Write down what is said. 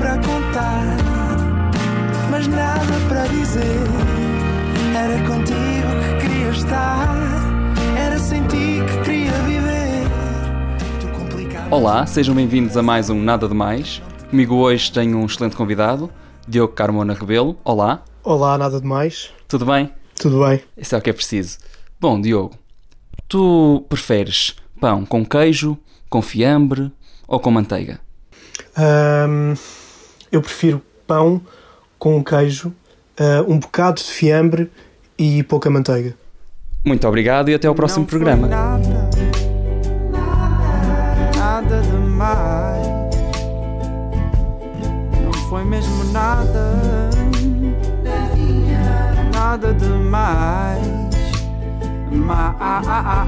para contar, mas nada para dizer. Era contigo que queria estar, era sem ti que queria viver. Olá, sejam bem-vindos a mais um Nada de Mais. Comigo hoje tenho um excelente convidado, Diogo Carmona Rebelo. Olá. Olá, nada de mais. Tudo bem? Tudo bem. Isso é o que é preciso. Bom, Diogo, tu preferes pão com queijo, com fiambre ou com manteiga? Um, eu prefiro pão com queijo, uh, um bocado de fiambre e pouca manteiga. Muito obrigado e até ao próximo programa. Nada, nada demais. Não foi mesmo nada, nada demais. Mais.